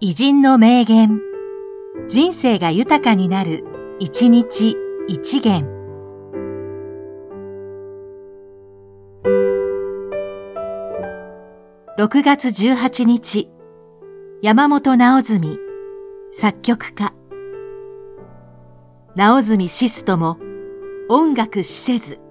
偉人の名言。人生が豊かになる、一日一元。6月18日、山本直純、作曲家。直純シスとも、音楽しせず。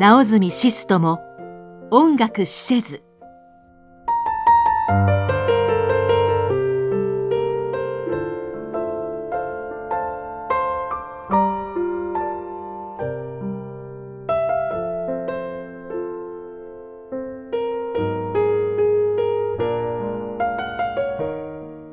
直純シスとも音楽しせず。